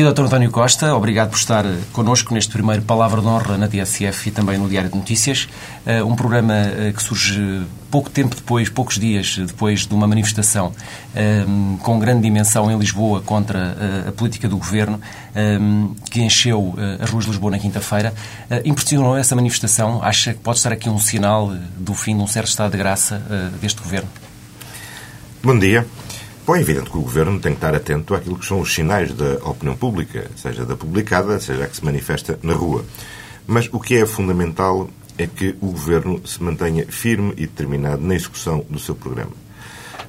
Dia, Dr. António Costa. Obrigado por estar connosco neste primeiro Palavra de Honra na TSF e também no Diário de Notícias. Eh, um programa eh, que surge pouco tempo depois, poucos dias depois de uma manifestação eh, com grande dimensão em Lisboa contra a política do governo, que encheu as ruas de Lisboa na quinta-feira. Impressionou essa manifestação? Acha que pode estar aqui um sinal do fim de um certo estado de graça deste governo? Bom dia. Bom, é evidente que o Governo tem que estar atento àquilo que são os sinais da opinião pública, seja da publicada, seja a que se manifesta na rua. Mas o que é fundamental é que o Governo se mantenha firme e determinado na execução do seu programa.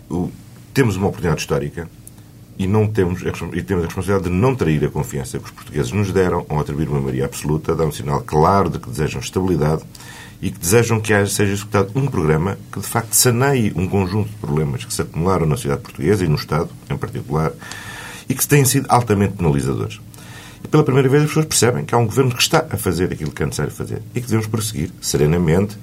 O, temos uma oportunidade histórica e, não temos, e temos a responsabilidade de não trair a confiança que os portugueses nos deram ao atribuir uma maioria absoluta, dar um sinal claro de que desejam estabilidade e que desejam que haja, seja executado um programa que, de facto, saneie um conjunto de problemas que se acumularam na sociedade portuguesa e no Estado, em particular, e que têm sido altamente penalizadores. E pela primeira vez as pessoas percebem que há um governo que está a fazer aquilo que é necessário fazer e que devemos prosseguir serenamente,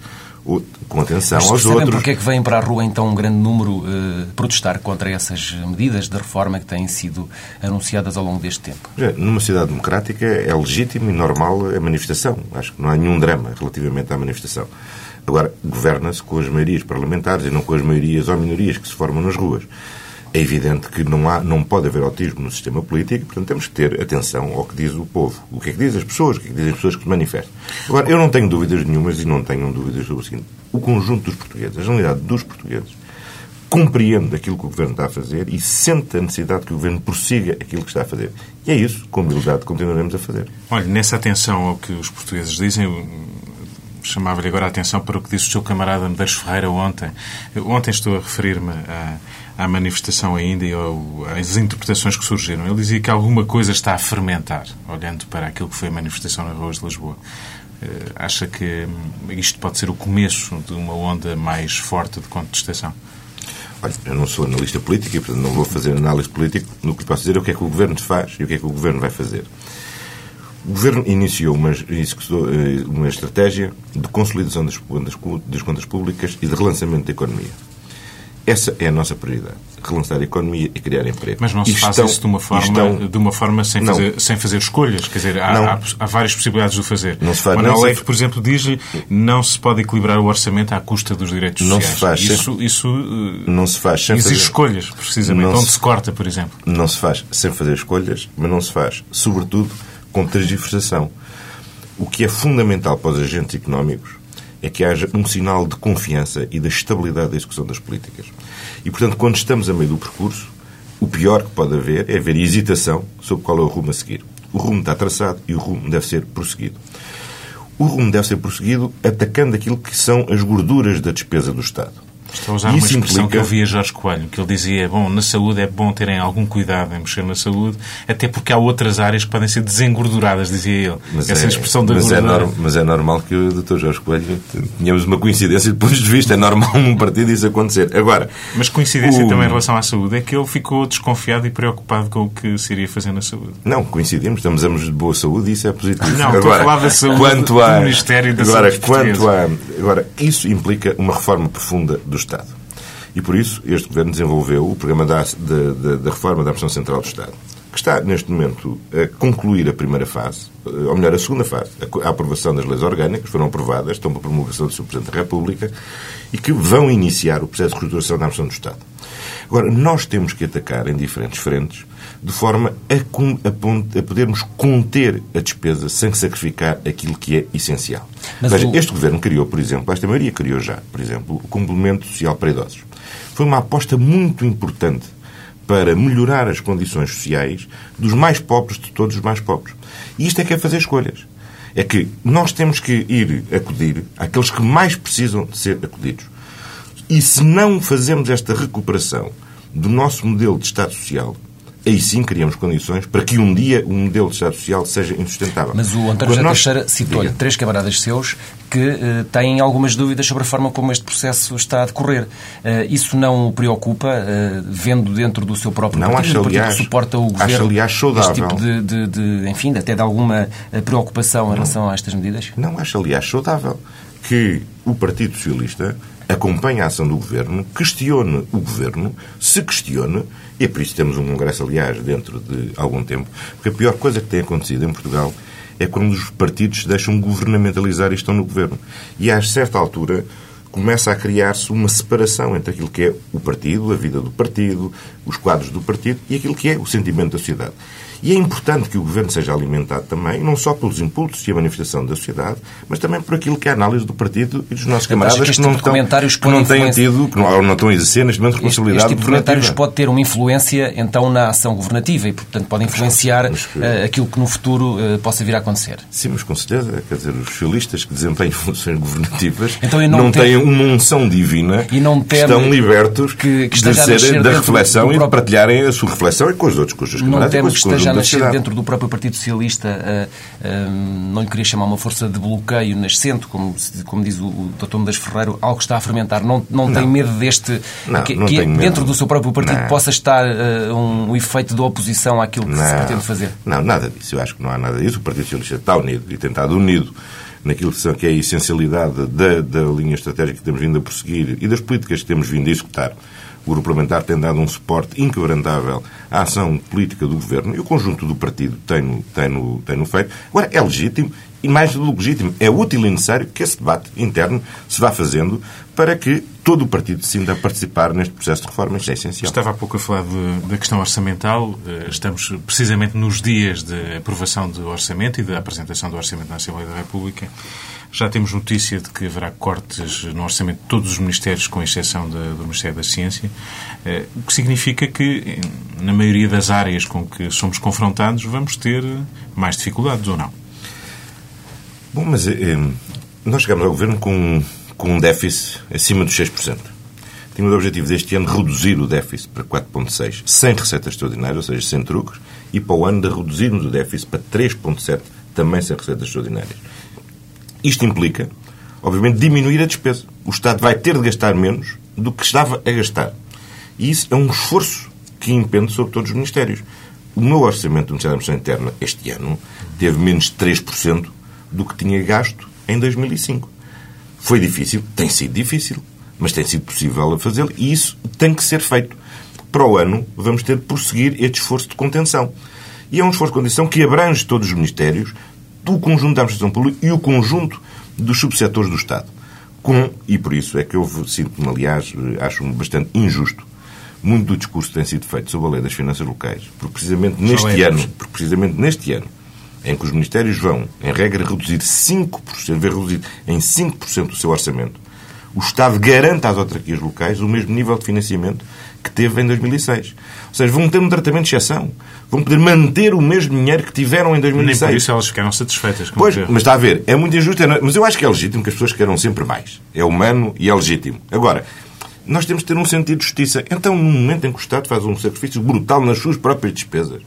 com atenção Mas aos outros. porque é que vêm para a rua então um grande número eh, protestar contra essas medidas de reforma que têm sido anunciadas ao longo deste tempo? Numa sociedade democrática é legítimo e normal a manifestação. Acho que não há nenhum drama relativamente à manifestação. Agora, governa-se com as maiorias parlamentares e não com as maiorias ou minorias que se formam nas ruas. É evidente que não, há, não pode haver autismo no sistema político, portanto temos que ter atenção ao que diz o povo. O que é que dizem as pessoas, o que é que dizem as pessoas que se manifestam. Agora, eu não tenho dúvidas nenhumas e não tenho dúvidas sobre o seguinte. O conjunto dos portugueses, a generalidade dos portugueses, compreende aquilo que o Governo está a fazer e sente a necessidade que o Governo prossiga aquilo que está a fazer. E é isso, com humildade, continuaremos a fazer. Olha, nessa atenção ao que os portugueses dizem, chamava-lhe agora a atenção para o que disse o seu camarada Medeiros Ferreira ontem. Ontem estou a referir-me a à manifestação ainda e às interpretações que surgiram. Ele dizia que alguma coisa está a fermentar, olhando para aquilo que foi a manifestação nas ruas de Lisboa. Uh, acha que hum, isto pode ser o começo de uma onda mais forte de contestação? Olha, eu não sou analista político e, portanto, não vou fazer análise política. No que posso dizer é o que é que o Governo faz e o que é que o Governo vai fazer. O Governo iniciou uma, eh, uma estratégia de consolidação das contas, das contas públicas e de relançamento da economia. Essa é a nossa prioridade. Relançar a economia e criar emprego. Mas não se faz isso de uma forma, estão, de uma forma sem, fazer, sem fazer escolhas. Quer dizer, há, há, há, várias possibilidades de o fazer. Não se faz, Manuel Leite, por exemplo, diz não se pode equilibrar o orçamento à custa dos direitos não sociais. Se faz isso sem, isso não se faz sem exige fazer, escolhas, precisamente. Onde se, se corta, por exemplo. Não se faz sem fazer escolhas, mas não se faz, sobretudo, com transversação. O que é fundamental para os agentes económicos é que haja um sinal de confiança e da estabilidade da execução das políticas. E, portanto, quando estamos a meio do percurso, o pior que pode haver é haver hesitação sobre qual é o rumo a seguir. O rumo está traçado e o rumo deve ser prosseguido. O rumo deve ser prosseguido atacando aquilo que são as gorduras da despesa do Estado. Estou a usar uma expressão implica... que eu vi a Jorge Coelho, que ele dizia, bom, na saúde é bom terem algum cuidado em mexer na saúde, até porque há outras áreas que podem ser desengorduradas, dizia ele. Mas Essa é, expressão da mas. É norm, mas é normal que o Dr. Jorge Coelho tenhamos uma coincidência de pontos de vista. É normal num partido isso acontecer. Agora... Mas coincidência o... também em relação à saúde é que ele ficou desconfiado e preocupado com o que se iria fazer na saúde. Não, coincidimos. Estamos ambos de boa saúde e isso é positivo. Não, agora, estou a falar da saúde quanto a, do Ministério da agora, Saúde quanto a, Agora, isso implica uma reforma profunda do Estado. E por isso este Governo desenvolveu o programa da, da, da reforma da Administração Central do Estado, que está neste momento a concluir a primeira fase, ou melhor, a segunda fase, a aprovação das leis orgânicas, foram aprovadas, estão para promulgação do Sr. Presidente da República, e que vão iniciar o processo de reestruturação da Administração do Estado. Agora, nós temos que atacar em diferentes frentes, de forma a, a, podermos conter a despesa sem sacrificar aquilo que é essencial. Mas Veja, o... este Governo criou, por exemplo, esta maioria criou já, por exemplo, o complemento social para idosos foi uma aposta muito importante para melhorar as condições sociais dos mais pobres de todos os mais pobres. E isto é que é fazer escolhas. É que nós temos que ir acudir àqueles que mais precisam de ser acudidos. E se não fazemos esta recuperação do nosso modelo de Estado Social, aí sim criamos condições para que um dia o modelo de Estado Social seja insustentável. Mas o António José nós... Teixeira citou-lhe três camaradas seus que uh, têm algumas dúvidas sobre a forma como este processo está a decorrer. Uh, isso não o preocupa, uh, vendo dentro do seu próprio não, partido, acho, aliás, que suporta o governo, acho, aliás, saudável. este tipo de, de, de, enfim, até de alguma preocupação em relação a estas medidas? Não, acho, aliás, saudável. que o Partido Socialista acompanhe a ação do Governo, questione o Governo, se questione, e por isso temos um Congresso, aliás, dentro de algum tempo, porque a pior coisa que tem acontecido em Portugal é quando os partidos se deixam governamentalizar e estão no Governo. E a certa altura começa a criar-se uma separação entre aquilo que é o partido, a vida do partido, os quadros do partido e aquilo que é o sentimento da sociedade. E é importante que o governo seja alimentado também, não só pelos impulsos e a manifestação da sociedade, mas também por aquilo que é a análise do partido e dos nossos camaradas que, que, não, tipo estão, que não têm tido, que não, não estão a exercer neste momento responsabilidade este, este tipo de comentários pode ter uma influência, então, na ação governativa e, portanto, pode influenciar mas, uh, aquilo que no futuro uh, possa vir a acontecer. Sim, mas com certeza, quer dizer, os socialistas que desempenham funções governativas então, não, não têm uma unção divina e não estão libertos que, que de serem da reflexão e de partilharem a sua reflexão e com os outros, com os seus camaradas. Não temos que esteja a nascer dentro do próprio Partido Socialista, uh, uh, não lhe queria chamar uma força de bloqueio nascente, como, como diz o, o Dr. Mendes Ferreiro, algo que está a fermentar. Não, não, não. tem medo deste. Não, que, que dentro medo. do seu próprio partido não. possa estar uh, um, um, efeito de oposição àquilo que se pretende fazer? Não, nada disso. Eu acho que não há nada disso. O Partido Socialista está unido e tem estado unido naquilo que é a essencialidade da, da linha estratégica que temos vindo a prosseguir e das políticas que temos vindo a executar o grupo parlamentar tem dado um suporte inquebrantável à ação política do governo e o conjunto do partido tem-no tem tem feito. Agora, é legítimo e mais do que legítimo, é útil e necessário que esse debate interno se vá fazendo para que todo o partido se sinta a participar neste processo de reforma. Isto é essencial. Estava há pouco a falar de, da questão orçamental. Eh, estamos precisamente nos dias de aprovação do orçamento e da apresentação do orçamento na Assembleia da República. Já temos notícia de que haverá cortes no orçamento de todos os ministérios, com exceção do Ministério da Ciência, eh, o que significa que, na maioria das áreas com que somos confrontados, vamos ter mais dificuldades ou não? Bom, mas eh, nós chegamos ao governo com, com um déficit acima dos 6%. Tínhamos o objetivo deste ano reduzir o déficit para 4,6%, sem receitas extraordinárias, ou seja, sem truques, e para o ano de reduzirmos o déficit para 3,7%, também sem receitas extraordinárias. Isto implica, obviamente, diminuir a despesa. O Estado vai ter de gastar menos do que estava a gastar. E isso é um esforço que impende sobre todos os ministérios. O meu orçamento do Ministério da Administração Interna este ano teve menos de 3% do que tinha gasto em 2005. Foi difícil, tem sido difícil, mas tem sido possível a fazê-lo e isso tem que ser feito. Para o ano, vamos ter de prosseguir este esforço de contenção. E é um esforço de contenção que abrange todos os ministérios, do conjunto da administração pública e o conjunto dos subsetores do Estado. Com, e por isso é que eu sinto-me, aliás, acho-me bastante injusto, muito do discurso que tem sido feito sobre a lei das finanças locais, porque precisamente neste ano, porque precisamente neste ano, em que os ministérios vão, em regra, reduzir 5%, ver reduzir em 5% o seu orçamento, o Estado garante às autarquias locais o mesmo nível de financiamento que teve em 2006. Ou seja, vão ter um tratamento de exceção. Vão poder manter o mesmo dinheiro que tiveram em 2006. Nem por isso elas ficaram satisfeitas. Pois, mas está a ver, é muito injusto. É mas eu acho que é legítimo que as pessoas queiram sempre mais. É humano e é legítimo. Agora, nós temos de ter um sentido de justiça. Então, no momento em que o Estado faz um sacrifício brutal nas suas próprias despesas,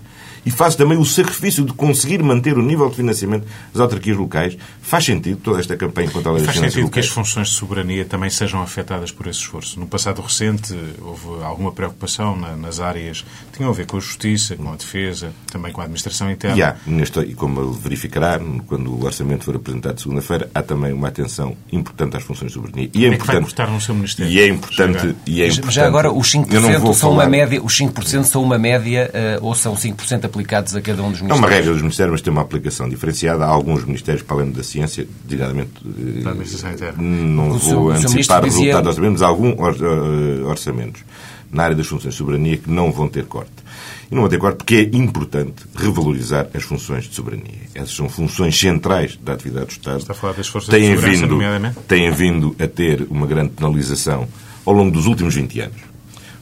e faz também o sacrifício de conseguir manter o nível de financiamento das autarquias locais, faz sentido toda esta campanha contra a lei locais. Faz sentido que as funções de soberania também sejam afetadas por esse esforço. No passado recente houve alguma preocupação nas áreas que tinham a ver com a justiça, com a defesa, também com a administração interna. E há, neste, e como verificará, quando o orçamento for apresentado segunda-feira, há também uma atenção importante às funções de soberania. E é, é importante, que vai no seu ministério? E é importante... E é importante já agora, os 5%, são uma média, os 5% são uma média uh, ou são 5% aplicados a cada um dos ministérios? É uma regra dos ministérios, mas tem uma aplicação diferenciada. Há alguns ministérios, para além da ciência, designadamente, não vou antecipar resultados dizia... orçamentos, alguns eh, orçamentos na área das funções de soberania que não vão ter corte. E não vão ter corte porque é importante revalorizar as funções de soberania. Essas são funções centrais da atividade do Estado. Está a falar das forças têm de vindo, Têm vindo a ter uma grande penalização ao longo dos últimos 20 anos,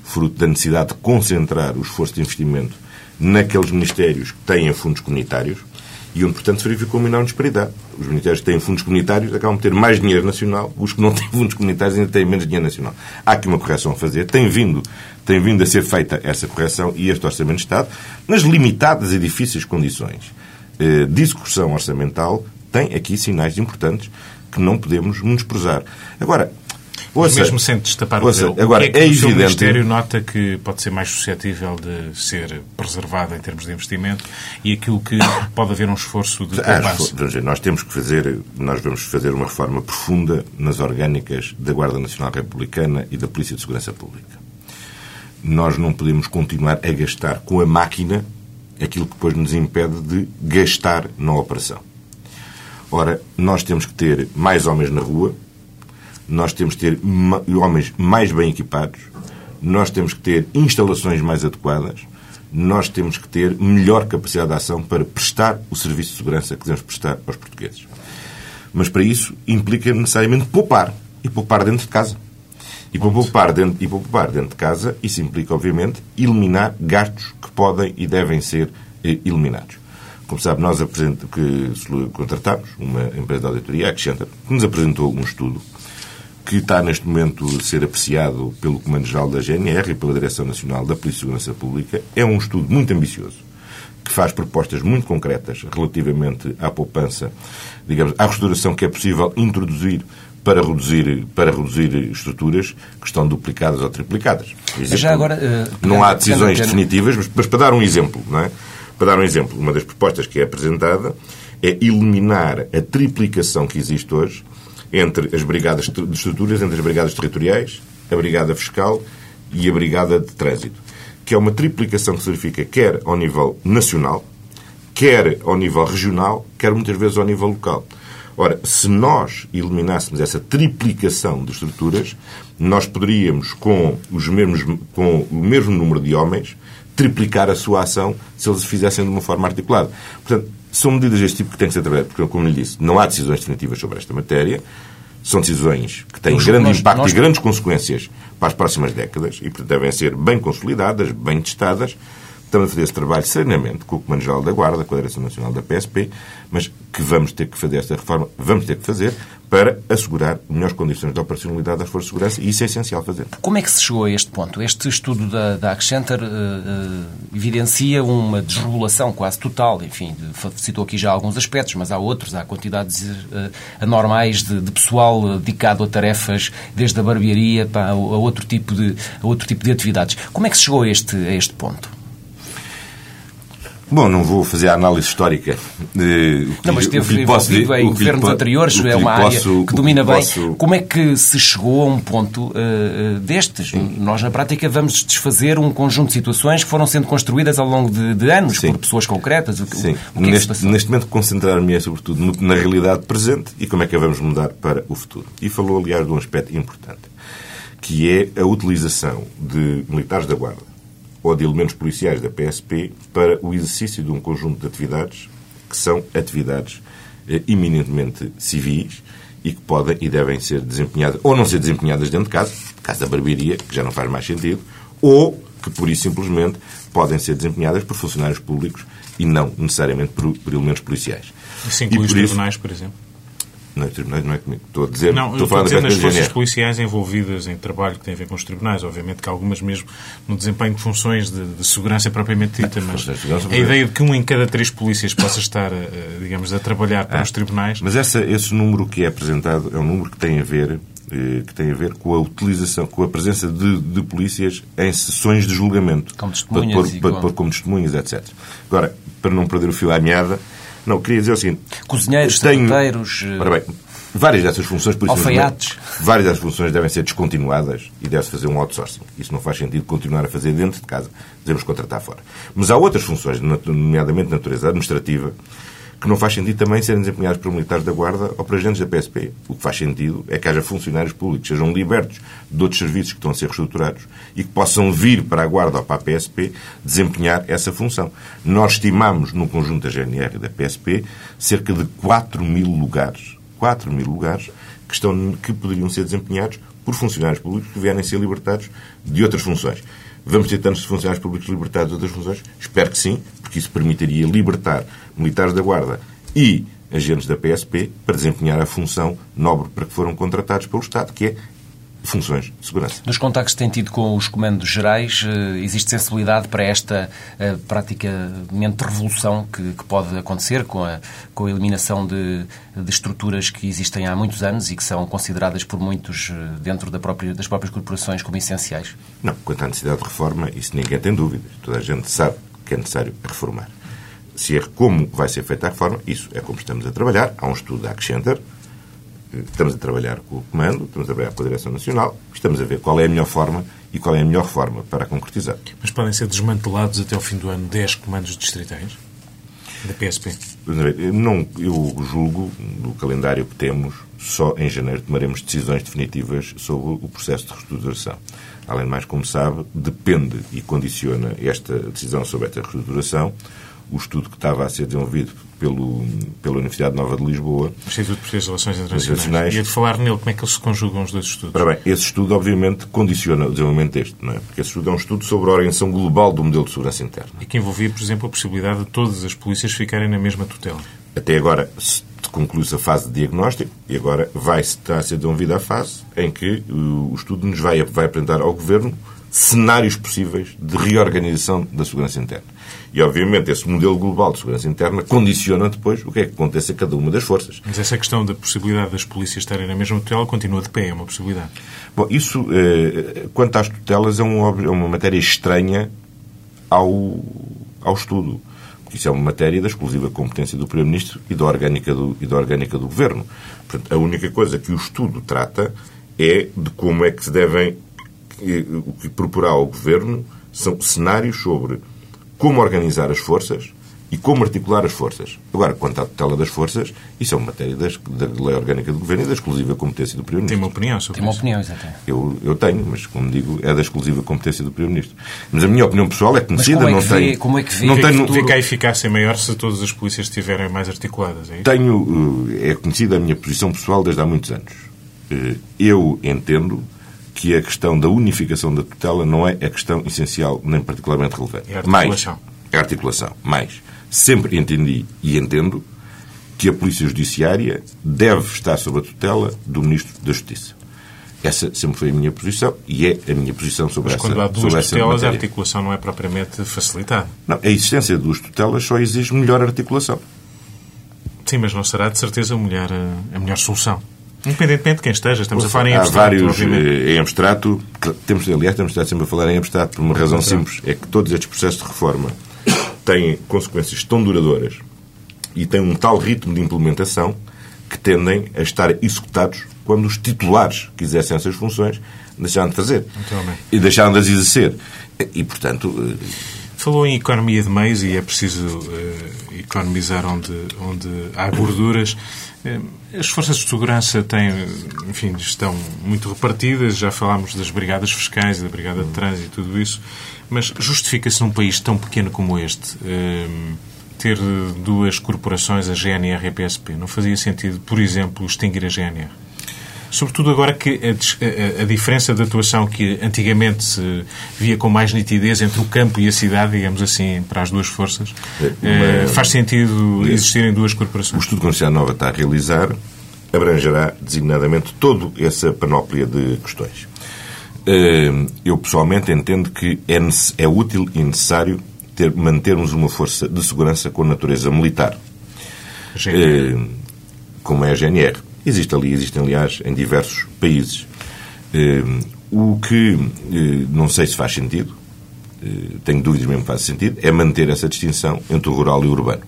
fruto da necessidade de concentrar o esforço de investimento naqueles ministérios que têm fundos comunitários e onde, portanto, se verificou uma enorme disparidade. Os ministérios que têm fundos comunitários acabam de ter mais dinheiro nacional, os que não têm fundos comunitários ainda têm menos dinheiro nacional. Há aqui uma correção a fazer, tem vindo, tem vindo a ser feita essa correção e este Orçamento de Estado, nas limitadas e difíceis condições eh, de execução orçamental, tem aqui sinais importantes que não podemos menosprezar. Agora, Ouça, mesmo sem destapar ouça, o véu, agora, o que é que é o seu evidente- Ministério nota que pode ser mais suscetível de ser preservado em termos de investimento e aquilo que pode haver um esforço de Ah, poupança? dizer, nós temos que fazer, nós vamos fazer uma reforma profunda nas orgânicas da Guarda Nacional Republicana e da Polícia de Segurança Pública. Nós não podemos continuar a gastar com a máquina aquilo que depois nos impede de gastar na operação. Ora, nós temos que ter mais homens na rua, nós temos que ter homens mais bem equipados, nós temos que ter instalações mais adequadas, nós temos que ter melhor capacidade de ação para prestar o serviço de segurança que devemos prestar aos portugueses. Mas para isso implica necessariamente poupar. E poupar dentro de casa. E para poupar dentro, e poupar dentro de casa, isso implica, obviamente, eliminar gastos que podem e devem ser eh, eliminados. Como sabe, nós que contratámos uma empresa de auditoria, a Accenture, que nos apresentou um estudo que está neste momento a ser apreciado pelo Comando-Geral da GNR e pela Direção Nacional da Polícia de Segurança Pública. É um estudo muito ambicioso, que faz propostas muito concretas relativamente à poupança, digamos, à restauração que é possível introduzir para reduzir, para reduzir estruturas que estão duplicadas ou triplicadas. Exemplo, já agora, eh, não há decisões definitivas, mas, mas para dar um exemplo, não é? Para dar um exemplo, uma das propostas que é apresentada é eliminar a triplicação que existe hoje entre as brigadas de estruturas, entre as brigadas territoriais, a brigada fiscal e a brigada de trânsito, que é uma triplicação que se verifica quer ao nível nacional, quer ao nível regional, quer muitas vezes ao nível local. Ora, se nós eliminássemos essa triplicação de estruturas, nós poderíamos, com, os mesmos, com o mesmo número de homens, triplicar a sua ação se eles fizessem de uma forma articulada. Portanto, são medidas deste tipo que têm que ser trabalhadas, porque, como lhe disse, não há decisões definitivas sobre esta matéria, são decisões que têm Nós- grande nós- impacto nós- e grandes consequências para as próximas décadas e, portanto, devem ser bem consolidadas, bem testadas. Estamos a fazer esse trabalho serenamente com o Comando-Geral da Guarda, com a Direção Nacional da PSP, mas que vamos ter que fazer esta reforma, vamos ter que fazer para assegurar melhores condições de operacionalidade das Forças de Segurança e isso é essencial fazer. Como é que se chegou a este ponto? Este estudo da, da Accenture eh, eh, evidencia uma desregulação quase total. Enfim, citou aqui já alguns aspectos, mas há outros. Há quantidades eh, anormais de, de pessoal eh, dedicado a tarefas, desde a barbearia para a outro tipo de, a outro tipo de atividades. Como é que se chegou a este, a este ponto? Bom, não vou fazer a análise histórica. que Não, mas que lhe posso envolvido em que governos po- anteriores, que é uma área posso- que domina bem. posso- Como é que se chegou a um ponto eh, destes? Nós, na prática, vamos desfazer um conjunto de situações que foram sendo construídas ao longo de, de anos Sim. por pessoas concretas. O, que- Sim, o que é que neste, neste momento concentrar-me sobretudo no- na realidade presente e como é que a vamos mudar para o futuro. E falou, aliás, de um aspecto importante, que é a utilização de militares da Guarda ou de elementos policiais da PSP para o exercício de um conjunto de atividades que são atividades eh, eminentemente civis e que podem e devem ser desempenhadas, ou não ser desempenhadas dentro de casa, caso da barbearia, que já não faz mais sentido, ou que, por isso simplesmente, podem ser desempenhadas por funcionários públicos e não necessariamente por, por elementos policiais. Isso E inclui os por isso- tribunais, por exemplo? Tribunais não é comigo. Estou a dizer, Não, estou a falar estou a dizer nas forças GNR. policiais envolvidas em trabalho que tem a ver com os tribunais. Obviamente que algumas mesmo no desempenho de funções de, de segurança propriamente dita, mas a ideia de que um em cada três polícias possa estar, eh, digamos, a trabalhar para os tribunais... Mas essa, esse número que é apresentado é um número que tem a ver eh, que tem a ver com a utilização, com a presença de, de polícias em sessões de julgamento. Como para testemunhas para com- pôr como testemunhas, etc. Agora, para não perder o fio à meada, não, queria dizer o seguinte. Cozinheiros, tenho- sapateiros, Ora bem, várias dessas funções, por isso Alfaiates. várias dessas funções devem ser descontinuadas e deve-se fazer um outsourcing. Isso não faz sentido continuar a fazer dentro de casa. Devemos contratar fora. Mas há outras funções, nomeadamente de natureza administrativa, que não faz sentido também serem desempenhadas por militares da Guarda ou por agentes da PSP. O que faz sentido é que haja funcionários públicos que sejam libertos de outros serviços que estão a ser reestruturados e que possam vir para a Guarda ou para a PSP desempenhar essa função. Nós estimamos, no conjunto da GNR e da PSP, cerca de 4 mil lugares, 4 mil lugares que, estão, que poderiam ser desempenhados por funcionários públicos que vierem a ser libertados de outras funções. Vamos ter tantos funcionários públicos libertados de outras funções? Espero que sim, porque isso permitiria libertar militares da Guarda e agentes da PSP para desempenhar a função nobre para que foram contratados pelo Estado, que é funções de segurança. Nos contactos que tem tido com os comandos gerais, eh, existe sensibilidade para esta uh, praticamente revolução que, que, pode acontecer com a, com a eliminação de, de, estruturas que existem há muitos anos e que são consideradas por muitos dentro da própria, das próprias corporações como essenciais? Não, quanto à necessidade de reforma, isso ninguém tem dúvidas. Toda a gente sabe que é necessário reformar. Se é como vai ser feita a reforma, isso é como estamos a trabalhar. Há um estudo da Accenture estamos a trabalhar com o Comando, estamos a trabalhar com a Direção Nacional, estamos a ver qual é a melhor forma e qual é a melhor forma para concretizar. Mas podem ser desmantelados até ao fim do ano 10 comandos distritais da PSP? Não, eu julgo, no calendário que temos, só em janeiro tomaremos decisões definitivas sobre o processo de reestruturação. Além de mais, como sabe, depende e condiciona esta decisão sobre esta reestruturação o estudo que estava a ser desenvolvido pelo, pela Universidade Nova de Lisboa. O Instituto Português de Relações Internacionais. E de falar nele, como é que eles se conjugam os dois estudos? Ora bem, esse estudo obviamente condiciona o desenvolvimento deste, não é? Porque esse estudo é um estudo sobre a organização global do modelo de segurança interna. E que envolvia, por exemplo, a possibilidade de todas as polícias ficarem na mesma tutela. Até agora conclui-se a fase de diagnóstico e agora vai estar a ser desenvolvida a fase em que o estudo nos vai, vai apresentar ao Governo cenários possíveis de reorganização da segurança interna. E, obviamente, esse modelo global de segurança interna condiciona depois o que é que acontece a cada uma das forças. Mas essa questão da possibilidade das polícias estarem na mesma tutela continua de pé, é uma possibilidade. Bom, isso, eh, quanto às tutelas, é, um, é uma matéria estranha ao, ao estudo. Porque isso é uma matéria da exclusiva competência do Primeiro-Ministro e da orgânica do, e da orgânica do Governo. Portanto, a única coisa que o estudo trata é de como é que se devem o que proporá ao Governo são cenários sobre como organizar as forças e como articular as forças. Agora, quanto à tutela das forças, isso é uma matéria das, da lei orgânica do Governo e da exclusiva competência do Primeiro-Ministro. Tem uma opinião sobre Tem uma opinião, exatamente. Eu, eu tenho, mas, como digo, é da exclusiva competência do Primeiro-Ministro. Mas a minha opinião pessoal é conhecida, como é não que tenho... Como é que vê? Não tenho, futuro... Fica a eficácia maior se todas as polícias estiverem mais articuladas, é isso? Tenho... Eh, é conhecida a minha posição pessoal desde há muitos anos. Eh, eu entendo que a questão da unificação da tutela não é a questão essencial nem particularmente relevante. É a articulação. Mais, é a articulação. Mais, sempre entendi e entendo que a Polícia Judiciária deve estar sob a tutela do Ministro da Justiça. Essa sempre foi a minha posição e é a minha posição sobre Mas essa quando há duas tutelas, a articulação não é propriamente facilitada. Não, a existência de duas tutelas só exige melhor articulação. Sim, mas não será de certeza a melhor, a melhor solução. Independentemente de quem esteja, estamos a falar em Há abstrato. vários obviamente. eh, em abstrato, temos, aliás, temos estado sempre a falar em abstrato por uma razão simples, é que todos estes processos de reforma têm consequências tão duradouras e têm um tal ritmo de implementação que tendem a estar executados quando os titulares que exercem essas funções deixaram de fazer e deixaram de as exercer. E, portanto, eh, Falou em economia de meios e é preciso eh, economizar onde, onde há gorduras. Eh, as forças de segurança têm, enfim, estão muito repartidas. Já falámos das brigadas fiscais, da brigada de trânsito e tudo isso. Mas justifica-se num país tão pequeno como este eh, ter duas corporações, a GNR e a PSP? Não fazia sentido, por exemplo, extinguir a GNR? Sobretudo agora que a, a, a, diferença de atuação que antigamente se via com mais nitidez entre o campo e a cidade, digamos assim, para as duas forças, É, eh, faz sentido existirem duas o corporações. estudo que a Universidade Nova está a realizar abrangerá designadamente toda essa panóplia de questões. Eh, Eu, pessoalmente, entendo que é, é útil e necessário ter, mantermos uma força de segurança com natureza militar, eh, como é a GNR. Existe ali, existem, aliás, em diversos países. Eh, O que eh, não sei se faz sentido, eh, tenho dúvidas mesmo que faz sentido, é manter essa distinção entre o rural e o urbano.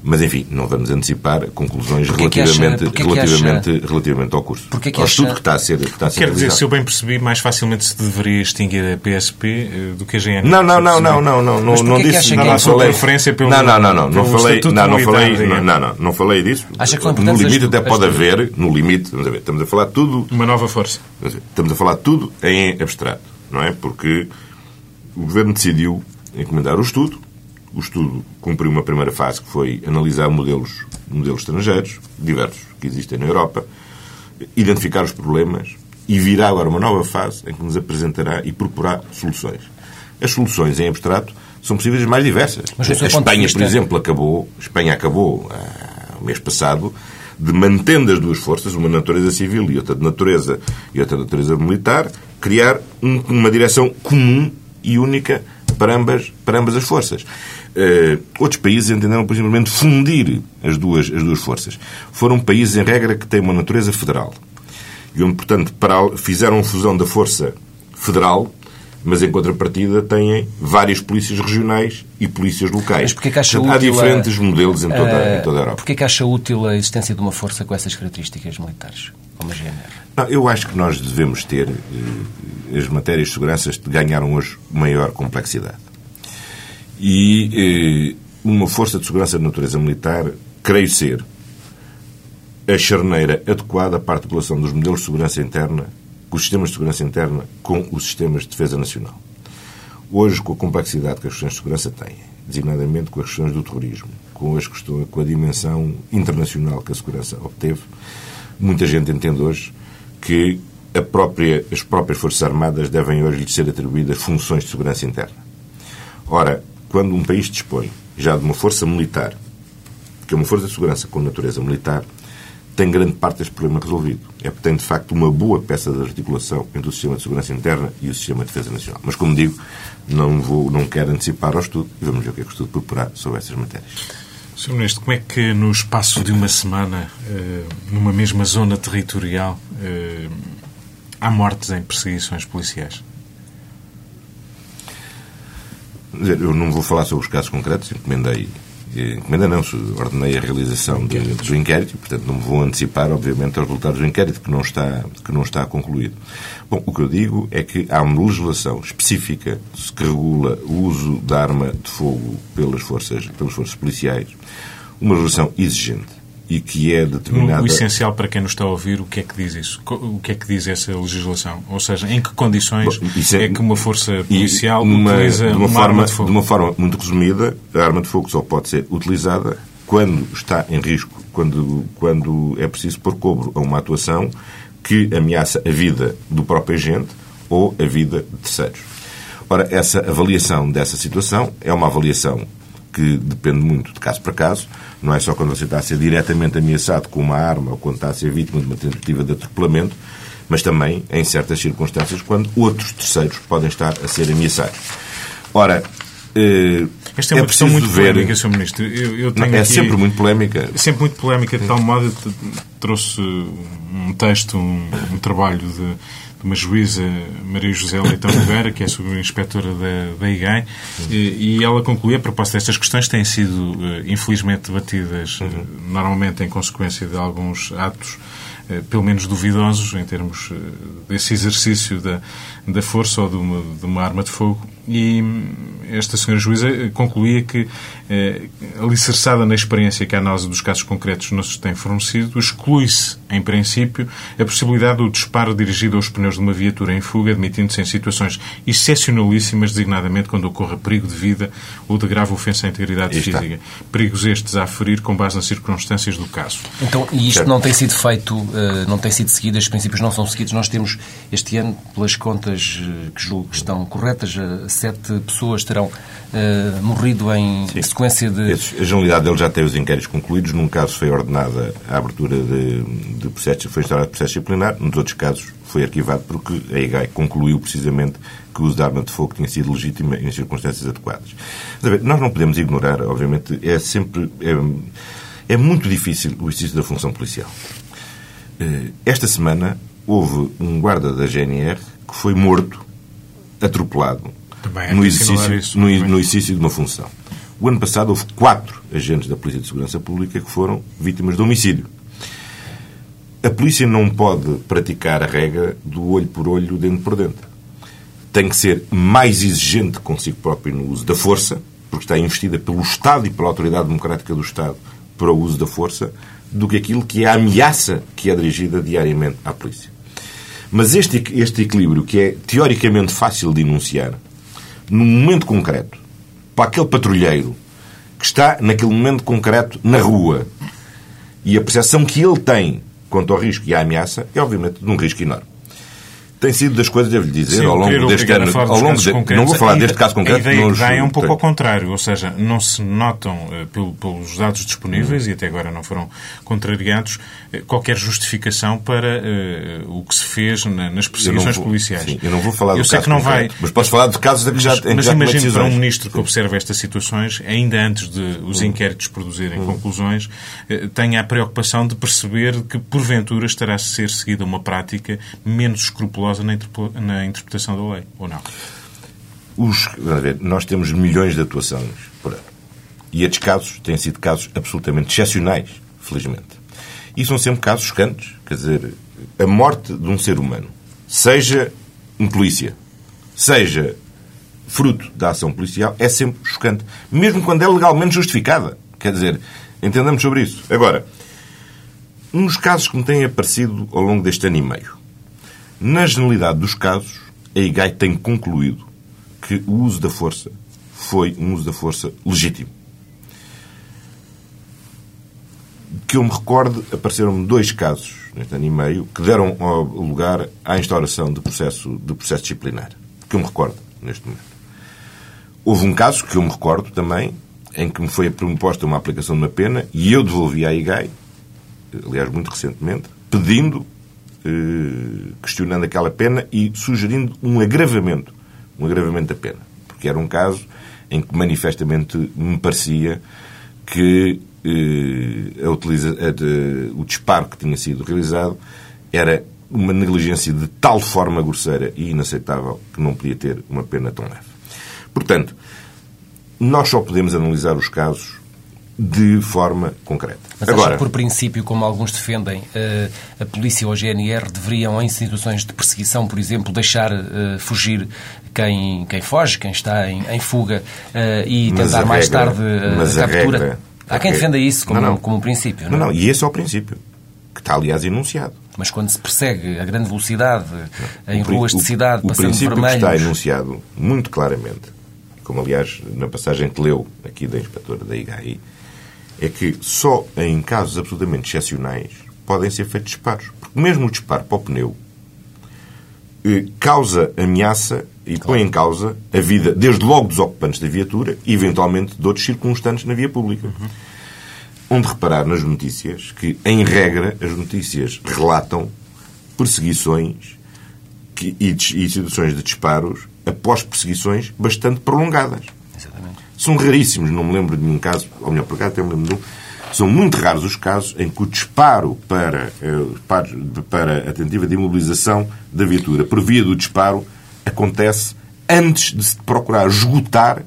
Mas, enfim, não vamos antecipar conclusões Porquê é que acha- relativamente, é que relativamente, relativamente ao curso. Porquê é que ao acha- estudo que está a ser, que está a ser Quer dizer, realizado. se eu bem percebi, mais facilmente se deveria extinguir a PSP eh, do que a GNR. Não, não, não, não, não, não, Mas não, não disse, acha não, que é não falei. preferência pelo- não, não, não, não, não falei, não, não falei, não, não, não, não falei disso. Acha que no limite as- até pode as- haver, no limite, vamos a ver, estamos a falar tudo, Uma nova força. estamos a falar tudo em abstrato, não é? Porque o governo decidiu encomendar o estudo, o estudo cumpriu uma primeira fase que foi analisar modelos, modelos estrangeiros, diversos, que existem na Europa, identificar os problemas e virá agora uma nova fase em que nos apresentará e proporá soluções. As soluções em abstrato são possíveis mais diversas. Mas a de Espanha, vista- por exemplo, acabou, Espanha acabou ah, o mês passado de mantendo as duas forças, uma natureza civil e outra de natureza, e outra de natureza militar, criar um, uma direção comum e única para ambas, para ambas as forças. Uh, outros países entenderam, por simplesmente, fundir as duas, as duas forças. Foram países, em regra, que têm uma natureza federal. E onde, portanto, para, fizeram fusão da força federal mas em contrapartida têm várias polícias regionais e polícias locais. Mas porquê que acha Portanto, útil há diferentes a, modelos em toda, a, em toda a Europa. Porquê que acha útil a existência de uma força com essas características militares, como a GNR? Não, eu acho que nós devemos ter. Eh, as matérias de segurança ganharam hoje maior complexidade. E eh, uma força de segurança de natureza militar, creio ser, a charneira adequada para a articulação dos modelos de segurança interna com os sistemas de segurança interna com os sistemas de defesa nacional. Hoje, com a complexidade que as questões de segurança têm, designadamente com as questões do terrorismo, com, as questões, com a dimensão internacional que a segurança obteve, muita gente entende hoje que própria, as próprias Forças Armadas devem hoje lhes ser atribuídas funções de segurança interna. Ora, quando um país dispõe já de uma força militar, que é uma força de segurança com natureza militar, tem grande parte deste problema resolvido. É porque tem, de facto, uma boa peça de articulação entre o sistema de segurança interna e o sistema de defesa nacional. Mas, como digo, não, vou, não quero antecipar ao estudo e vamos ver o que é que o estudo proporá sobre essas matérias. Sr. Ministro, como é que no espaço de uma semana, eh, numa mesma zona territorial, eh, há mortes em perseguições policiais? Eu não vou falar sobre os casos concretos, encomendei encomenda não, ordenei a realização de, do inquérito, portanto não me vou antecipar, obviamente, aos resultados do inquérito, que não, está, que não está concluído. Bom, o que eu digo é que há uma legislação específica que regula o uso da arma de fogo pelas forças, pelas forças policiais, uma legislação exigente e que é determinada... O essencial para quem nos está a ouvir, o que é que diz isso? O que é que diz essa legislação? Ou seja, em que condições Bom, é, é, que uma força policial uma, utiliza uma, uma arma de fogo? De uma forma muito resumida, a arma de fogo só pode ser utilizada quando está em risco, quando, quando é preciso pôr cobro a uma atuação que ameaça a vida do próprio agente ou a vida de terceiros. Ora, essa avaliação dessa situação é uma avaliação que depende muito de caso para caso. Não é só quando você está a ser diretamente ameaçado com uma arma ou quando está a ser vítima de uma tentativa de atropelamento, mas também em certas circunstâncias quando outros terceiros podem estar a ser ameaçados. Ora, eh, esta é uma é questão muito ver... polémica, Sr. Ministro. Eu, eu é aqui... sempre muito polémica. É sempre muito polémica, de tal modo que trouxe um texto, um, um trabalho de de uma juíza, Maria José Leitão Nogueira, que é subinspectora da, da IGAI, e, e, ela conclui a propósito destas questões têm sido, eh, infelizmente, debatidas uhum. normalmente em consequência de alguns atos eh, pelo menos duvidosos em termos desse exercício da, da força ou de uma, de uma arma de fogo e esta senhora juíza concluía que, eh, alicerçada na experiência que a análise dos casos concretos nos tem fornecido, exclui-se, em princípio, a possibilidade do disparo dirigido aos pneus de uma viatura em fuga, admitindo-se em situações excepcionalíssimas, designadamente quando ocorra perigo de vida ou de grave ofensa à integridade física. Perigos estes a aferir com base nas circunstâncias do caso. Então, e isto não tem sido feito, eh, não tem sido seguido, estes princípios não são seguidos. Nós temos, este ano, pelas contas eh, que julgo que estão corretas, sete pessoas terão uh, morrido em Sim. sequência de. a generalidade dele já tem os inquéritos concluídos. Num caso foi ordenada a abertura de, de processo, foi instaurado processo disciplinar. Nos outros casos foi arquivado porque a IGAI concluiu precisamente que o uso de arma de fogo tinha sido legítima em circunstâncias adequadas. Mas, nós não podemos ignorar, obviamente, é sempre. É, é muito difícil o exercício da função policial. Eh, esta semana houve um guarda da GNR que foi morto, atropelado, no, exercício, no, no exercício de uma função. O ano passado houve quatro agentes da Polícia de Segurança Pública que foram vítimas de homicídio. A polícia não pode praticar a regra do olho por olho, dente por dente. Tem que ser mais exigente consigo próprio no uso da força, porque está investida pelo Estado e pela autoridade democrática do Estado para o uso da força, do que aquilo que é a ameaça que é dirigida diariamente à polícia. Mas este, este equilíbrio, que é teoricamente fácil de enunciar, no momento concreto, para aquele patrulheiro que está naquele momento concreto na rua e a percepção que ele tem quanto ao risco e à ameaça é, obviamente, de um risco enorme. Tem sido das coisas, devo-lhe dizer, Sim, ao longo deste ano. Ao longo de, não vou falar deste caso concreto. A ideia que dá é um pouco ao contrário, ou seja, não se notam, eh, pelos dados disponíveis, e até agora não foram contrariados, eh, qualquer justificação para uh, o que se fez na, nas perseguições vou, policiais. Sim, eu não vou falar eu sei que não concreto, vai, mas posso falar de casos em que já, Mas já imagino para um ministro que observa estas situações, ainda antes de os inquéritos produzirem conclusões, tenha a preocupação de perceber que, porventura, estará a ser seguida uma prática menos escrupulosa na, na interpretação da lei, ou não? Os, ver, nós temos milhões de atuações por ano. E estes casos têm sido casos absolutamente excepcionais, felizmente. E são sempre casos chocantes. Quer dizer, a morte de um ser humano, seja um polícia, seja fruto da ação policial, é sempre chocante. Mesmo quando é legalmente justificada. Quer dizer, entendamos sobre isso. Agora, nos casos que me têm aparecido ao longo deste ano e meio, na generalidade dos casos, a IGAI tem concluído que o uso da força foi um uso da força legítimo. Que eu me recorde, apareceram-me dois casos neste ano e meio que deram lugar à instauração de processo, de processo disciplinar. Que eu me recordo neste momento. Houve um caso que eu me recordo também, em que me foi proposta uma aplicação de uma pena e eu devolvi à IGAI, aliás, muito recentemente, pedindo questionando aquela pena e sugerindo um agravamento, um agravamento da pena. Porque era um caso em que manifestamente me parecia que eh, a utiliza, a de, o disparo que tinha sido realizado era uma negligência de tal forma grosseira e inaceitável que não podia ter uma pena tão leve. Portanto, nós só podemos analisar os casos de forma concreta. Mas Agora, por princípio, como alguns defendem, eh, a polícia ou a GNR deveriam, em situações de perseguição, por exemplo, deixar uh, fugir quem, quem foge, quem está em, em fuga uh, e tentar mais tarde a captura? A regra, Há quem defenda isso como, não, não. como um princípio. Não, não, não, e esse é o princípio, que está, aliás, enunciado. Mas quando se persegue a grande velocidade, em ruas de cidade, o passando princípio vermelhos... que está enunciado muito claramente, como aliás na passagem que leu aqui da inspetora da IGAI, é que só em casos absolutamente excepcionais podem ser feitos disparos. Porque mesmo o disparo para o pneu eh, causa ameaça e claro. põe em causa a vida, desde logo dos ocupantes da viatura e, eventualmente, de outros circunstantes na via pública. Uhum. Onde reparar nas notícias que, em regra, as notícias relatam perseguições e, e situações de disparos após perseguições bastante prolongadas. Exatamente. São raríssimos, não me lembro de nenhum caso, ou melhor, por acaso até me lembro de um, são muito raros os casos em que o disparo para, eh, para a tentativa de imobilização da viatura por via do disparo acontece antes de se procurar esgotar,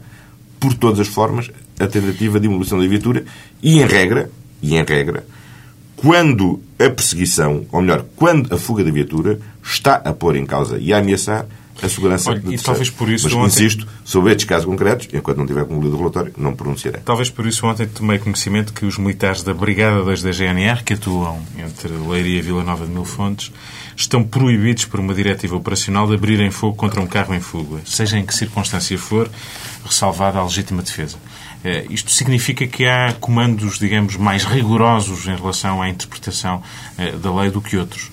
por todas as formas, a tentativa de imobilização da viatura. E, em regra, e em regra, quando a perseguição, ou melhor, quando a fuga da viatura está a pôr em causa e a ameaçar a segurança Olha, e talvez por isso Mas, ontem... insisto, sobre estes casos concretos, enquanto não tiver concluído o relatório, não pronunciarei. Talvez por isso ontem tomei conhecimento que os militares da Brigada 2 da GNR, que atuam entre Leiria e Vila Nova de Mil Fontes, estão proibidos por uma diretiva operacional de abrirem fogo contra um carro em fuga, seja em que circunstância for, ressalvada a legítima defesa. Eh, isto significa que há comandos, digamos, mais rigorosos em relação à interpretação eh, da lei do que outros.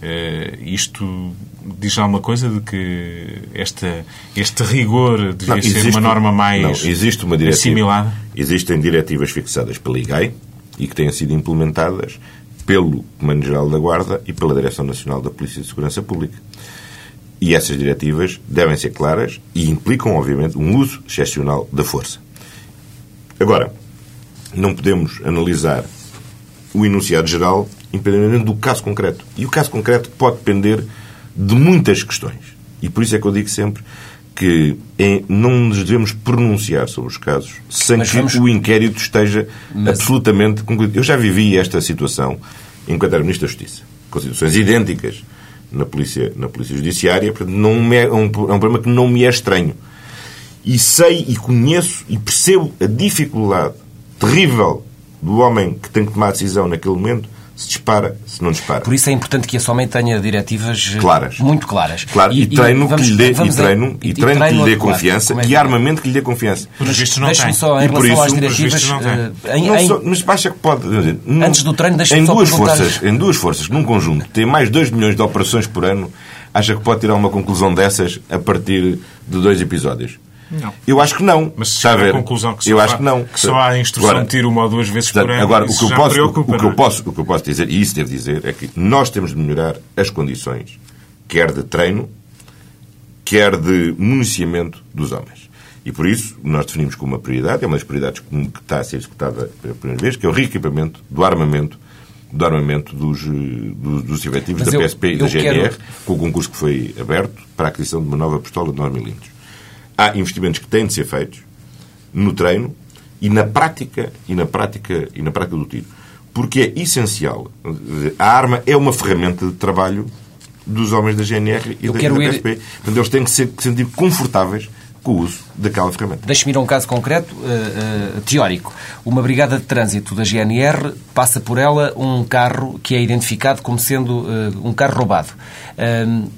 Uh, isto diz alguma coisa de que esta, este rigor devia não, existe, ser uma norma mais não, existe uma diretiva, assimilada? Existem diretivas fixadas pela IGAI e que têm sido implementadas pelo Comando-Geral da Guarda e pela Direção Nacional da Polícia de Segurança Pública. E essas diretivas devem ser claras e implicam, obviamente, um uso excepcional da força. Agora, não podemos analisar o enunciado geral independentemente do caso concreto. E o caso concreto pode depender de muitas questões. E por isso é que eu digo sempre que é, não nos devemos pronunciar sobre os casos sem Mas que vamos... o inquérito esteja Mas... absolutamente concluído. Eu já vivi esta situação enquanto era Ministro da Justiça, com situações idênticas na Polícia, na polícia Judiciária, portanto, não é, um, é um problema que não me é estranho. E sei e conheço e percebo a dificuldade terrível do homem que tem que tomar a decisão naquele momento se dispara, se não dispara. Por isso é importante que esse homem tenha diretivas eh, claras. muito claras. Claro, e, e treino e vamos, que lhe dê, e treino, e, e treino, treino que lhe dê confiança é e armamento que lhe dê confiança. Por vistos não tem. só, em e relação isso, às diretivas... Não uh, em, não só, mas baixa que pode... Dizer, antes do treino, deixa-me só duas forças Em duas forças, num conjunto, tem mais 2 milhões de operações por ano, Acha que pode tirar uma conclusão dessas a partir de dois episódios? Não. Eu acho que não. Mas se Está a ver? conclusão que só, eu há, acho que não. que só há a instrução Agora, de tiro uma ou duas vezes por ano, agora, o que, eu posso, preocupa, o, que eu é? posso, o que eu posso dizer, e isso devo dizer, é que nós temos de melhorar as condições, quer de treino, quer de municiamento dos homens. E por isso nós definimos como uma prioridade, é uma das prioridades que está a ser executada pela primeira vez, que é o reequipamento do armamento do armamento dos, eh, dos, dos efetivos Mas da eu- PSP e da GNR, quero- com o concurso que foi aberto para a aquisição de uma nova pistola de 9 milímetros. Há investimentos que têm de ser feitos no treino e na prática e na prática e na prática do tiro, porque é essencial. A arma é uma ferramenta de trabalho dos homens da GNR e Eu da, da ir- PSP. Portanto, eles têm que se sentir confortáveis com o uso daquela ferramenta. Deixe-me ir a um caso concreto, eh, eh, teórico. Uma brigada de trânsito da GNR passa por ela um carro que é identificado como sendo eh, um carro roubado.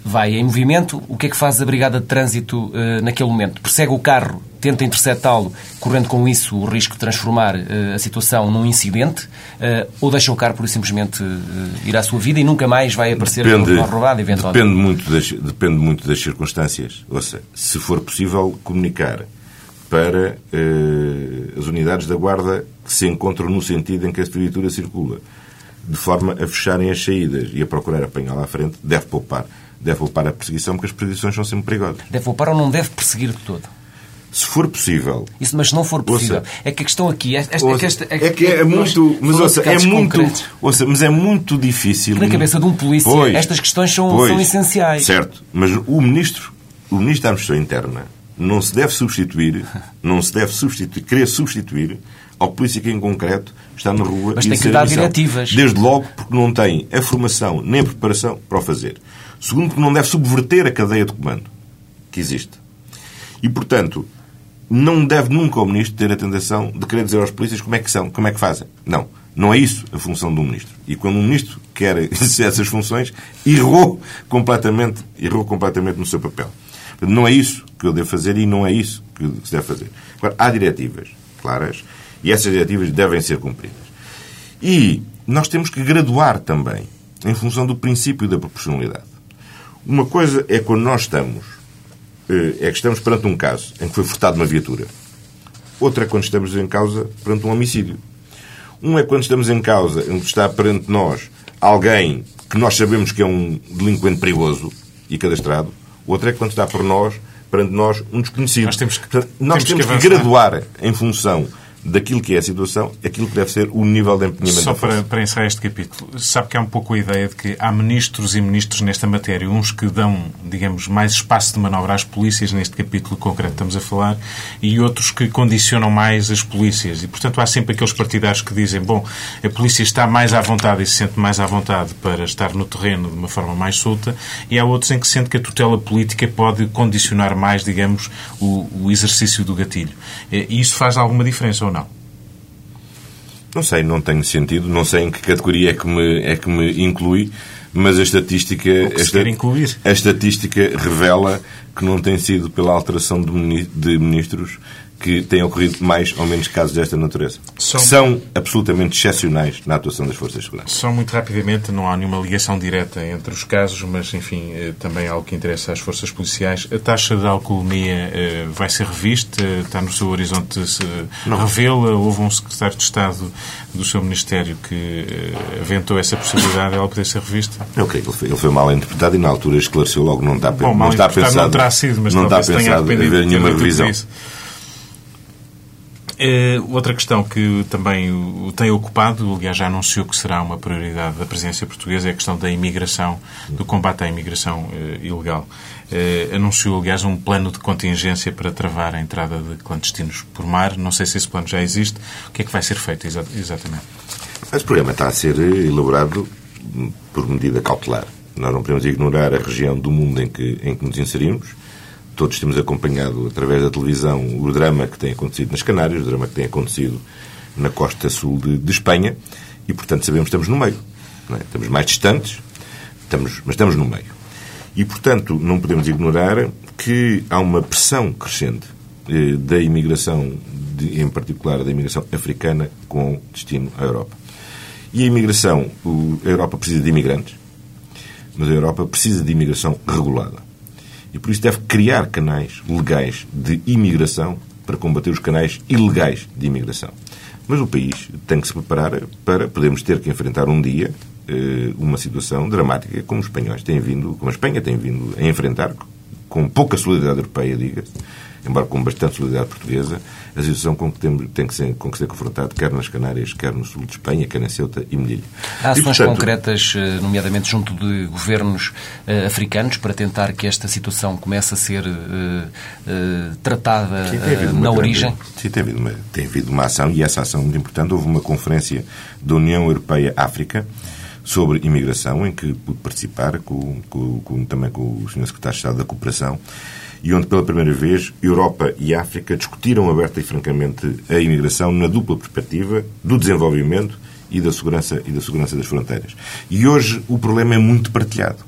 Vai em movimento, o que é que faz a brigada de trânsito naquele momento? Persegue o carro, tenta interceptá-lo, correndo com isso o risco de transformar eh, a situação num incidente, eh, ou deixa o carro por simplesmente eh, ir à sua vida e nunca mais vai aparecer Depende, um carro roubado, eventualmente? depende, muito das, depende muito das circunstâncias. Ouça, se for possível comunicar para eh, as unidades da Guarda que se encontram no sentido em que a viatura circula, de forma a fecharem as saídas e a procurar apanhá-la à frente, deve poupar. Deve poupar a perseguição, porque as perseguições são sempre perigosas. Deve poupar ou não deve perseguir de todo? Se for possível, Isso, mas se não for possível, Ouça. é que a questão aqui é, esta, ouça, que esta- é que é muito, mas ouça, é muito, concretos. ouça, mas é muito difícil. Na cabeça de um polícia, Pois, estas questões são, pois, são essenciais. Certo, mas o ministro, o ministro da Administração Interna não se deve substituir, não se deve substituir, querer substituir ao polícia que em concreto está na rua Mas e tem que dar diretivas. Desde logo porque não tem a formação nem a preparação para o fazer. Segundo, porque não deve subverter a cadeia de comando que existe. E, portanto, não deve nunca o ministro ter a tentação de querer dizer aos polícias como é que são, como é que fazem. Não. Não é isso a função do ministro. E quando um ministro quer exercer essas funções, errou completamente, errou completamente no seu papel. Não é isso que eu devo fazer e não é isso que se deve fazer. Agora, há diretivas claras e essas diretivas devem ser cumpridas. E nós temos que graduar também, em função do princípio da proporcionalidade. Uma coisa é quando nós estamos, é que estamos perante um caso em que foi furtada uma viatura. Outra é quando estamos em causa perante um homicídio. Um é quando estamos em causa, em que está perante nós alguém que nós sabemos que é um delinquente perigoso e cadastrado. Outro é quando está por nós, perante nós, um desconhecido. Nós temos que- Portanto, nós temos temos que que, graduar em função daquilo que é a situação, aquilo que deve ser o nível de empenhamento Só para, para encerrar este capítulo, sabe que há um pouco a ideia de que há ministros e ministros nesta matéria, uns que dão, digamos, mais espaço de manobra às polícias, neste capítulo concreto que estamos a falar, e outros que condicionam mais as polícias. E, portanto, há sempre aqueles partidários que dizem, bom, a polícia está mais à vontade e se sente mais à vontade para estar no terreno de uma forma mais solta, e há outros em que sente que a tutela política pode condicionar mais, digamos, o, o exercício do gatilho. E isso faz alguma diferença não? Sei, não tenho sentido, não sei em que categoria é que me, é que me inclui, mas a estatística, incluir. a estatística revela que não tem sido pela alteração de ministros que têm ocorrido mais ou menos casos desta natureza. Que são absolutamente excepcionais na atuação das forças de segurança. Só muito rapidamente, não há nenhuma ligação direta entre os casos, mas, enfim, eh, também é algo que interessa às forças policiais. A taxa de alcoolemia eh, vai ser revista? Está no seu horizonte se revê-la? Houve um secretário de Estado do seu Ministério que eh, aventou essa possibilidade de ela poder ser revista? Eu creio que ele foi, ele foi mal interpretado e na altura esclareceu logo não está, Bom, não está pensado, não terá sido, mas não está pensado haver nenhuma revisão. Eh, outra questão que também o tem ocupado, aliás já anunciou que será uma prioridade da presidência portuguesa, é a questão da imigração, do combate à imigração eh, ilegal. Eh, anunciou, aliás, um plano de contingência para travar a entrada de clandestinos por mar. Não sei se esse plano já existe. O que é que vai ser feito exa- exatamente? Esse programa está a ser elaborado hum, por medida cautelar. Nós não podemos ignorar a região do mundo em que, em que nos inserimos. Todos temos acompanhado através da televisão o drama que tem acontecido nas Canárias, o drama que tem acontecido na costa sul de, de Espanha e, portanto, sabemos que estamos no meio. é? Estamos mais distantes, estamos, mas estamos no meio. E, portanto, não podemos ignorar que há uma pressão crescente eh, da imigração, de- em particular da imigração africana, com destino à Europa. E a imigração, o- a Europa precisa de imigrantes, mas a Europa precisa de imigração regulada. E por isso deve criar canais legais de imigração para combater os canais ilegais de imigração. Mas o país tem que se preparar para podermos ter que enfrentar um dia eh, uma situação dramática como os espanhóis têm vindo, como a Espanha tem vindo a enfrentar, com pouca solidariedade europeia, diga-se, embora com bastante solidariedade portuguesa, a situação com que tem, tem que ser, com que ser confrontado, quer nas Canárias, quer no sul de Espanha, quer em Ceuta e Melilla. Há ações e, portanto, concretas, eh, nomeadamente junto de governos uh, africanos, para tentar que esta situação comece a ser uh, uh, tratada na origem? Sim, tem havido, uma, tem havido uma ação, e essa ação é muito importante. Houve uma conferência da União Europeia-África, sobre imigração, em que pude participar com, com, com, também com o Sr. Secretário de Estado da Cooperação, e onde pela primeira vez Europa e África discutiram aberta e francamente a imigração na dupla perspectiva do desenvolvimento e da segurança e da segurança das fronteiras. E hoje o problema é muito partilhado.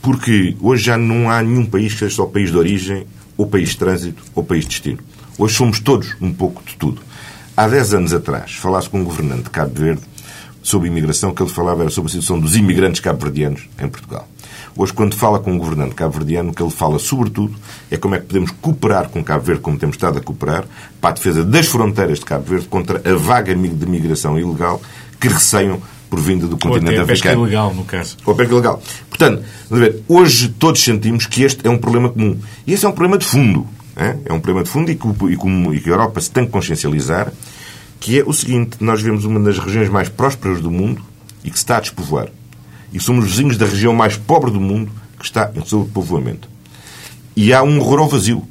Porque hoje já não há nenhum país que seja só país de origem, ou país de trânsito, ou país de destino. Hoje somos todos um pouco de tudo. Há 10 anos atrás, falasse com um governante de Cabo Verde sobre imigração, que ele falava era sobre a situação dos imigrantes cabo-verdianos em Portugal. Hoje, quando fala com um governante cabo-verdiano, o que ele fala, sobretudo, é como é que podemos cooperar com Cabo Verde, como temos estado a cooperar, para a defesa das fronteiras de Cabo Verde contra a vaga de migração ilegal que receiam por vinda do continente Ou até africano. Ou ilegal, no caso. Ou pesca ilegal. Portanto, ver, hoje todos sentimos que este é um problema comum. E esse é um problema de fundo. É, um problema de fundo que, e que a Europa se tem que consciencializar, que é o seguinte, nós vemos uma das regiões mais prósperas do mundo e que se está a despovoar e somos vizinhos da região mais pobre do mundo que está em sobrepovoamento. E há um horror ao vazio.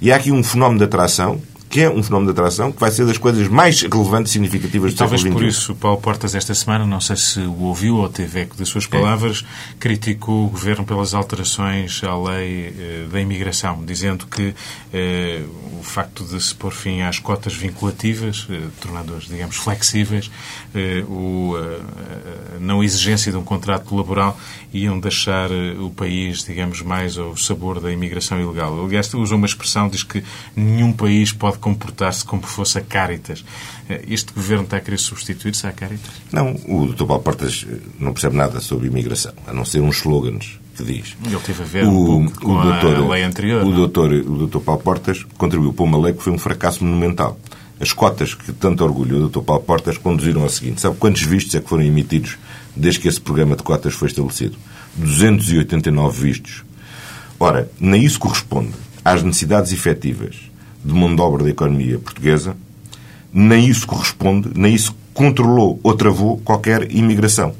E há aqui um fenómeno de atração que é um fenómeno de atração que vai ser das coisas mais relevantes e significativas do Talvez por isso, Paulo Portas, esta semana, não sei se o ouviu ou teve eco das suas palavras, é. criticou o Governo pelas alterações à lei eh, da imigração, dizendo que eh, o facto de se pôr fim às cotas vinculativas, eh, tornando-as, digamos, flexíveis, eh, o, a não exigência de um contrato laboral, iam deixar eh, o país, digamos, mais ao sabor da imigração ilegal. Aliás, usa uma expressão, diz que nenhum país pode comportar-se como fosse a Caritas. Eh, este governo está a querer substituir-se à Caritas? Não, o Dr. Paulo Portas eh, não percebe nada sobre imigração, a não ser uns slogans que diz. Ele teve a ver o, um com o doutor, a lei anterior. O doutor, o doutor Paulo Portas contribuiu para uma lei que foi um fracasso monumental. As cotas que tanto orgulho o Dr. Paulo Portas conduziram ao seguinte. Sabe quantos vistos é que foram emitidos desde que esse programa de cotas foi estabelecido? 289 vistos. Ora, nem isso corresponde às necessidades efetivas de mão de obra da economia portuguesa, nem isso corresponde, nem isso controlou ou travou qualquer imigração.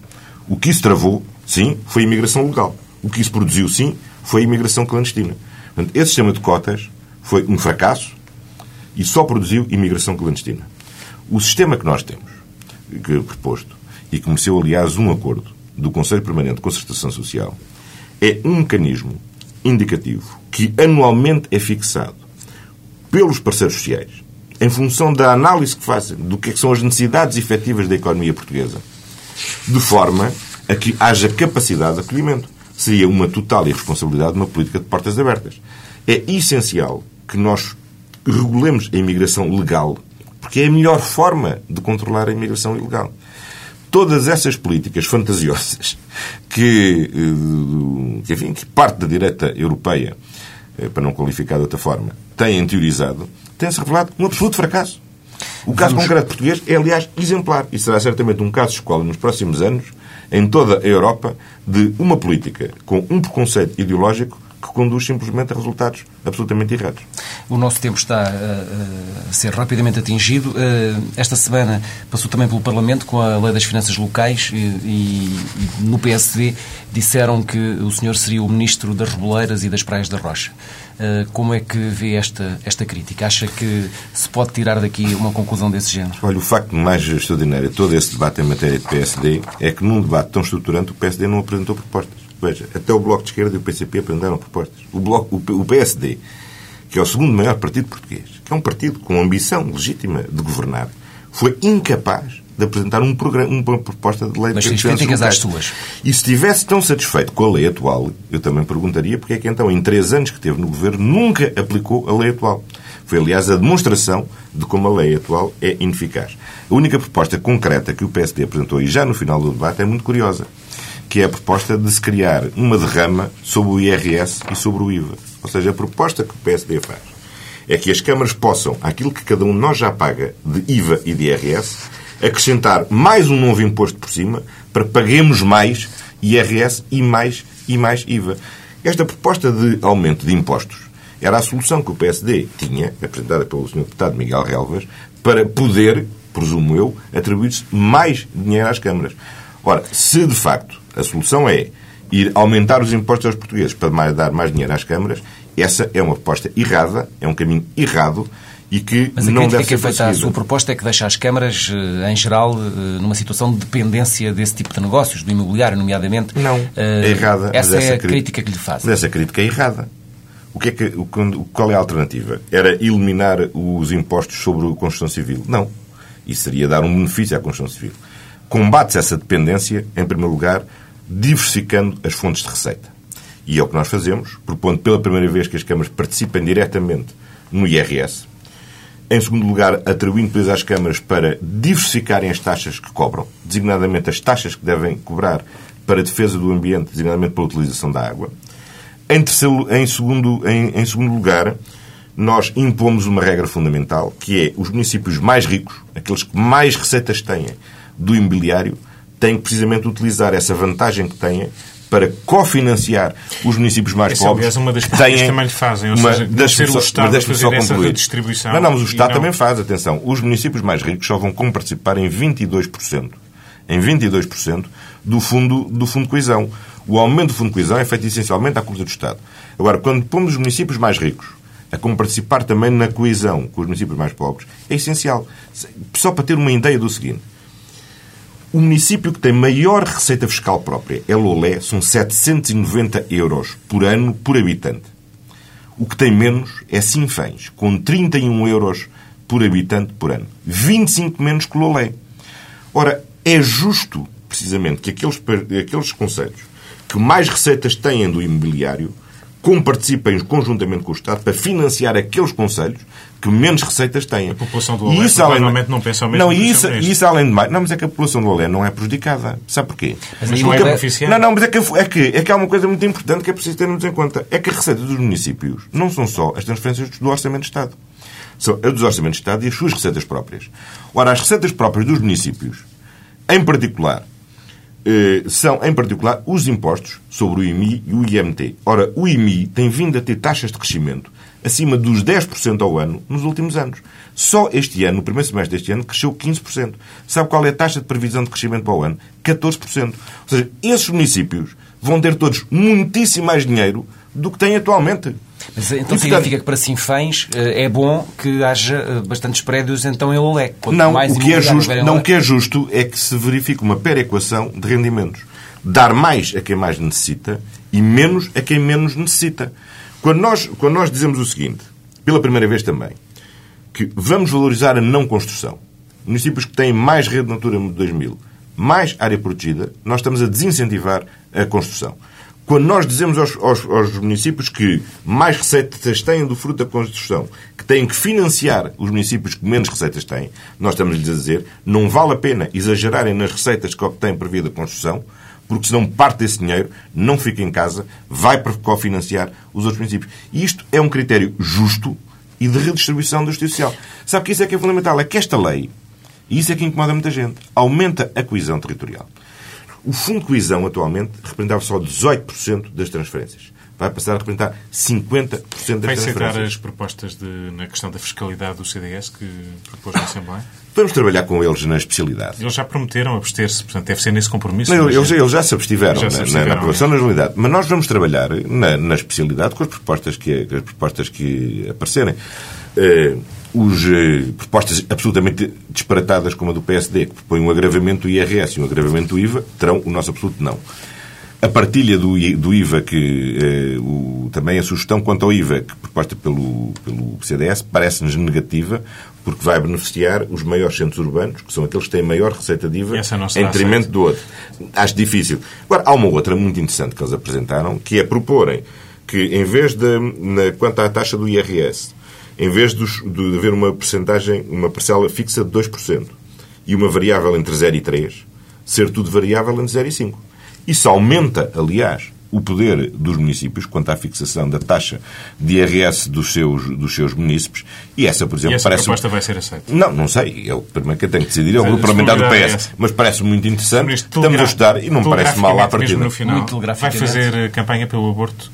O que isso travou, sim, foi a imigração legal. O que isso produziu, sim, foi a imigração clandestina. Portanto, esse sistema de cotas foi um fracasso e só produziu imigração clandestina. O sistema que nós temos, que é proposto, e mereceu, aliás, um acordo do Conselho Permanente de Concertação Social, é um mecanismo indicativo que anualmente é fixado pelos parceiros sociais, em função da análise que fazem do que, é que são as necessidades efetivas da economia portuguesa, de forma a que haja capacidade de acolhimento. Seria uma total irresponsabilidade de uma política de portas abertas. É essencial que nós regulemos a imigração legal, porque é a melhor forma de controlar a imigração ilegal. Todas essas políticas fantasiosas que, eh, que, enfim, que parte da direita europeia eh, para não qualificar de outra forma, têm teorizado, tem-se revelado um absoluto fracasso. O caso Vamos... concreto português é, aliás, exemplar e será certamente um caso de escola nos próximos anos, em toda a Europa, de uma política com um preconceito ideológico que conduz simplesmente a resultados absolutamente errados. O nosso tempo está a ser rapidamente atingido. Eh, esta semana passou também pelo Parlamento com a Lei das Finanças Locais e, e no PSD disseram que o senhor seria o Ministro das Reboleiras e das Praias da Rocha. Eh, como é que vê esta, esta crítica? Acha que se pode tirar daqui uma conclusão desse género? Olha, o facto mais extraordinário de todo esse debate em matéria de PSD é que num debate tão estruturante o PSD não apresentou propostas. Veja, até o Bloco de Esquerda e o PCP apresentaram propostas. O, Bloco, o PSD, que é o segundo maior partido português, que é um partido com ambição legítima de governar, foi incapaz de apresentar um programa, uma proposta de lei Mas de críticas às suas. E se estivesse tão satisfeito com a lei atual, eu também perguntaria porque é que então, em três anos que teve no governo, nunca aplicou a lei atual. Foi, aliás, a demonstração de como a lei atual é ineficaz. A única proposta concreta que o PSD apresentou, e já no final do debate, é muito curiosa que é a proposta de se criar uma derrama sobre o IRS e sobre o IVA. Ou seja, a proposta que o PSD faz é que as câmaras possam, aquilo que cada um de nós já paga de IVA e de IRS, acrescentar mais um novo imposto por cima para paguemos mais IRS e mais e mais IVA. Esta proposta de aumento de impostos era a solução que o PSD tinha, apresentada pelo Sr. Deputado Miguel Relvas, para poder, presumo eu, atribuir-se mais dinheiro às câmaras. Ora, se de facto a solução é ir aumentar os impostos aos portugueses para mais, dar mais dinheiro às câmaras, essa é uma proposta errada, é um caminho errado e que Mas a não deve crítica que é ser feita à perseguida. sua proposta é que deixa as câmaras, eh, em geral, eh, numa situação de dependência desse tipo de negócios, do imobiliário, nomeadamente. Não, Eh, é errada. Essa mas é a crítica que lhe faz. Mas essa crítica é errada. O que é que, o- quando- qual é a alternativa? Era eliminar os impostos sobre a construção civil? Não. Isso seria dar um benefício à construção civil. Combate-se essa dependência, em primeiro lugar, diversificando as fontes de receita. E é o que nós fazemos, propondo pela primeira vez que as câmaras participem diretamente no IRS. Em segundo lugar, atribuindo depois às câmaras para diversificarem as taxas que cobram, designadamente as taxas que devem cobrar para a defesa do ambiente, designadamente pela utilização da água. Em, terceiro, em, segundo, em, em segundo lugar, nós impomos uma regra fundamental, que é os municípios mais ricos, aqueles que mais receitas têm do imobiliário, que precisamente utilizar essa vantagem que têm para cofinanciar os municípios mais Essa, pobres. aliás, é uma das têm que também lhe fazem, ou uma- seja, deixe-me ser o Estado a fazer essa redistribuição Não, não, mas o Estado não- também faz, atenção. Os municípios mais ricos só vão como participar em 22%. Em 22% do fundo, do fundo de coesão. O aumento do fundo de coesão é feito essencialmente à custa do Estado. Agora, quando pomos os municípios mais ricos a como participar também na coesão com os municípios mais pobres, é essencial. Só para ter uma ideia do seguinte. O município que tem maior receita fiscal própria é Lolé, são 790 euros por ano por habitante. O que tem menos é Sinfãs, com 31 euros por habitante por ano. 25 menos que Lolé. Ora, é justo, precisamente, que aqueles, aqueles conselhos que mais receitas têm do imobiliário comparticipem conjuntamente com o Estado para financiar aqueles conselhos que menos receitas têm. A população do Olé provavelmente não pensa ao mesmo Não, isso, isso além de mais... Não, mas é que a população do Olé não é prejudicada. Sabe porquê? Mas não é beneficiada. Não, não, mas é que, é, que, é que há uma coisa muito importante que é preciso termos em conta. É que a receita dos municípios não são só as transferências do Orçamento de Estado. São a dos Orçamentos de Estado e as suas receitas próprias. Ora, as receitas próprias dos municípios, em particular, são, em particular, os impostos sobre o IMI e o IMT. Ora, o IMI tem vindo a ter taxas de crescimento acima dos 10% ao ano nos últimos anos. Só este ano, no primeiro semestre deste ano, cresceu 15%. Sabe qual é a taxa de previsão de crescimento para o ano? 14%. Ou seja, esses municípios vão ter todos muitíssimo mais dinheiro do que têm atualmente. Mas então E, significa que para Sinfãs eh, é bom que haja eh, bastantes prédios então em Olé. Quanto Não, mais o que é justo, não, o que é justo é que se verifique uma perequação de rendimentos. Dar mais a quem mais necessita e menos a quem menos necessita. Quando nós, quando nós dizemos o seguinte, pela primeira vez também, que vamos valorizar a não construção. Municípios que têm mais rede Natura 2000, mais área protegida, nós estamos a desincentivar a construção. Quando nós dizemos aos, aos- aos municípios que mais receitas têm do fruto da construção, que têm que financiar os municípios que menos receitas têm, nós estamos-lhes a dizer não vale a pena exagerarem nas receitas que obtêm por via da construção, porque senão parte desse dinheiro não fica em casa, vai para cofinanciar os outros municípios. E isto é um critério justo e de redistribuição justiça social. Sabe que isso é que é fundamental? É que esta lei, e isso é que incomoda muita gente, aumenta a coesão territorial. O Fundo de Coesão, atualmente, representava só 18% das transferências. Vai passar a representar 50% das Vai aceitar transferências. as propostas de, na questão da fiscalidade do CDS que propôs na Assembleia? Vamos trabalhar com eles na especialidade. Eles já prometeram abster-se, portanto deve ser nesse compromisso. Não, eles, eles já se abstiveram, Já se na- na, abstiveram, na aprovação da legalidade. Mas nós vamos trabalhar na, na especialidade com as propostas que, as propostas que aparecerem. Eh, os, eh, propostas absolutamente disparatadas, como a do PSD, que propõe um agravamento do IRS e um agravamento do IVA, terão o nosso absoluto não. A partilha do, do IVA, que eh, o- também a sugestão quanto ao IVA, que proposta pelo, pelo CDS, parece-nos negativa, porque vai beneficiar os maiores centros urbanos, que são aqueles que têm maior receita de IVA, em detrimento do outro. Acho difícil. Agora, há uma outra muito interessante que eles apresentaram, que é proporem que, em vez de, na, quanto à taxa do IRS, em vez dos- de haver uma percentagem, uma parcela fixa de 2% e uma variável entre 0 e 3, ser tudo variável entre 0 e 5. Isso aumenta, aliás, o poder dos municípios quanto à fixação da taxa de IRS dos seus, dos seus municípios. E essa, por exemplo, e essa parece. proposta vai ser aceita? Não, não sei. Eu primeiro que tenho que decidir é o grupo parlamentar do PS. Mas parece muito interessante. Estamos a estudar e não me parece mal à partida. no final, vai fazer campanha pelo aborto?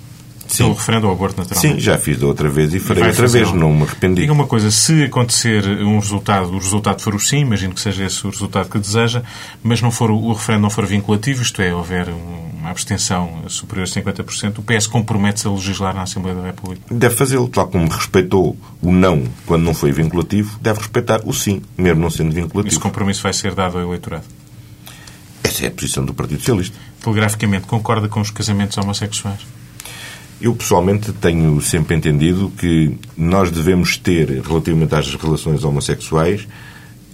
Sim. Pelo referendo ao aborto, naturalmente. Sim, já fiz da outra vez e farei outra vez, não me arrependi. Diga uma coisa, se acontecer um resultado, o resultado for o sim, imagino que seja esse o resultado que deseja, mas não for, o referendo não for vinculativo, isto é, houver uma abstenção superior a 50%, o PS compromete-se a legislar na Assembleia da República? Deve fazê-lo, tal como respeitou o não quando não foi vinculativo, deve respeitar o sim, mesmo não sendo vinculativo. Esse compromisso vai ser dado ao eleitorado? Essa é a posição do Partido Socialista. Telegraficamente, concorda com os casamentos homossexuais? Eu, pessoalmente, tenho sempre entendido que nós devemos ter, relativamente às relações homossexuais,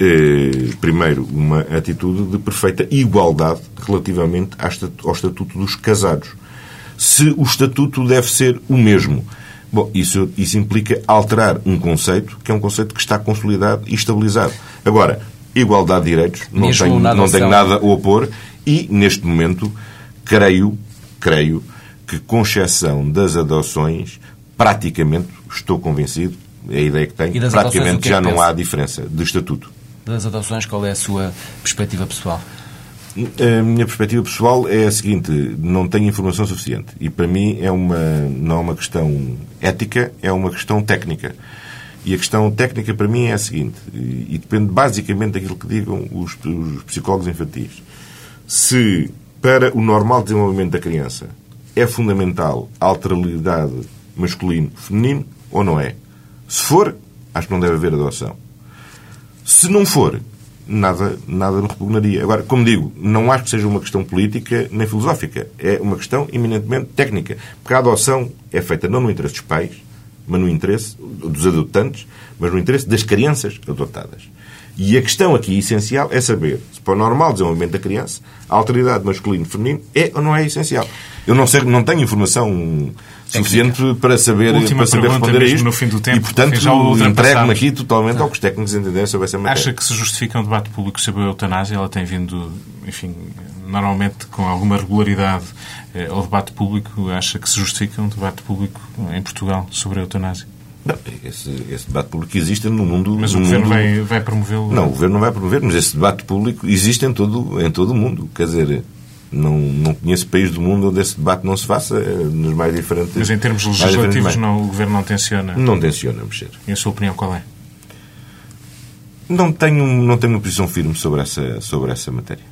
eh, primeiro, uma atitude de perfeita igualdade relativamente ao estatuto dos casados. Se o estatuto deve ser o mesmo. Bom, isso, isso implica alterar um conceito que é um conceito que está consolidado e estabilizado. Agora, igualdade de direitos, não tenho, não tenho nada a opor e, neste momento, creio, creio que, com exceção das adoções, praticamente, estou convencido, é a ideia que tenho, praticamente é já não pensa? há diferença de estatuto. Das adoções, qual é a sua perspectiva pessoal? A minha perspectiva pessoal é a seguinte: não tenho informação suficiente. E para mim é uma, não é uma questão ética, é uma questão técnica. E a questão técnica para mim é a seguinte, e depende basicamente daquilo que digam os, os psicólogos infantis. Se para o normal desenvolvimento da criança é fundamental a alterabilidade masculino-feminino ou não é? Se for, acho que não deve haver adoção. Se não for, nada, nada me repugnaria. Agora, como digo, não acho que seja uma questão política nem filosófica. É uma questão eminentemente técnica. Porque a adoção é feita não no interesse dos pais, mas no interesse dos adotantes, mas no interesse das crianças adotadas. E a questão aqui essencial é saber se para o normal desenvolvimento da criança a alteridade masculino-feminino é ou não é essencial. Eu não, sei, não tenho informação suficiente para saber, para saber responder a isto. No fim do tempo, e, portanto, entrego-me aqui totalmente ao que os técnicos entenderem sobre essa matéria. Acha que se justifica um debate público sobre a eutanásia? Ela tem vindo, enfim, normalmente com alguma regularidade eh, ao debate público. Acha que se justifica um debate público em Portugal sobre a eutanásia? Não, esse, esse, debate público existe no mundo. Mas o Governo mundo... vai, vai promovê-lo? Não, o Governo não vai promover, mas esse debate público existe em todo, em todo o mundo. Quer dizer, não, não conheço país do mundo onde esse debate não se faça eh, nos mais diferentes. Mas em termos legislativos, não, o Governo não tenciona? Não tenciona mexer. E a sua opinião qual é? Não tenho, não tenho uma posição firme sobre essa, sobre essa matéria.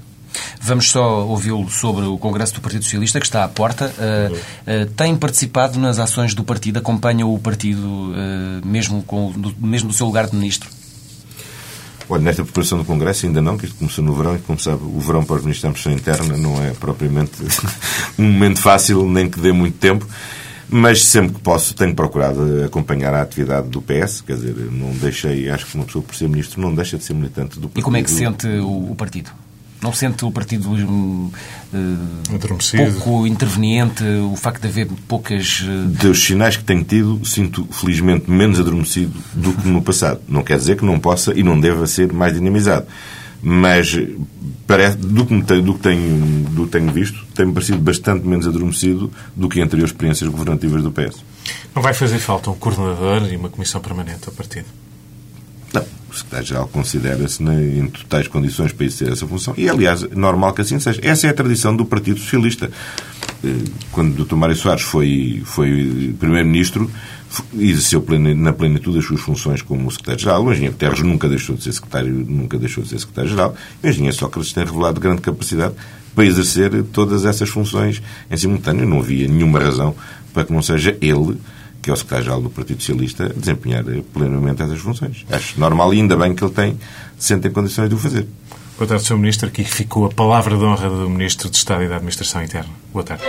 Vamos só ouvi-lo sobre o Congresso do Partido Socialista, que está à porta. Uh, uh, tem participado nas ações do partido? Acompanha o partido uh, mesmo, com, do, mesmo do seu lugar de ministro? Olha, nesta preparação do Congresso ainda não, que isto começou no verão e, como sabe, o verão para os ministros da Administração Interna não é propriamente um momento fácil, nem que dê muito tempo. Mas sempre que posso tenho procurado acompanhar a atividade do PS, quer dizer, não deixei, acho que uma pessoa por ser ministro não deixa de ser militante do partido. E como é que sente o, o partido? Não sente o partido uh, pouco interveniente, o facto de haver poucas. Uh... Dos sinais que tenho tido, sinto felizmente menos adormecido do que no passado. Não quer dizer que não possa e não deva ser mais dinamizado. Mas parece, do, que tenho, do, que tenho, do que tenho visto, tem-me parecido bastante menos adormecido do que anteriores experiências governativas do PS. Não vai fazer falta um coordenador e uma comissão permanente ao partido? Não o secretário-geral considera-se em totais condições para exercer essa função. E, aliás, normal que assim seja. Essa é a tradição do Partido Socialista. Eh, quando o Dr. Mário Soares foi, foi Primeiro-Ministro, exerceu na plenitude as suas funções como secretário-geral. O engenheiro Guterres nunca deixou de ser secretário, nunca deixou de ser secretário-geral. O engenheiro Sócrates tem revelado grande capacidade para exercer todas essas funções em simultâneo. Não havia nenhuma razão para que não seja ele que é o secretário-geral do Partido Socialista, desempenhar plenamente essas funções. Acho normal e ainda bem que ele tem, sente em condições de o fazer. Boa tarde, Sr. Ministro. Aqui ficou a palavra de honra do Ministro de Estado e da Administração Interna. Boa tarde.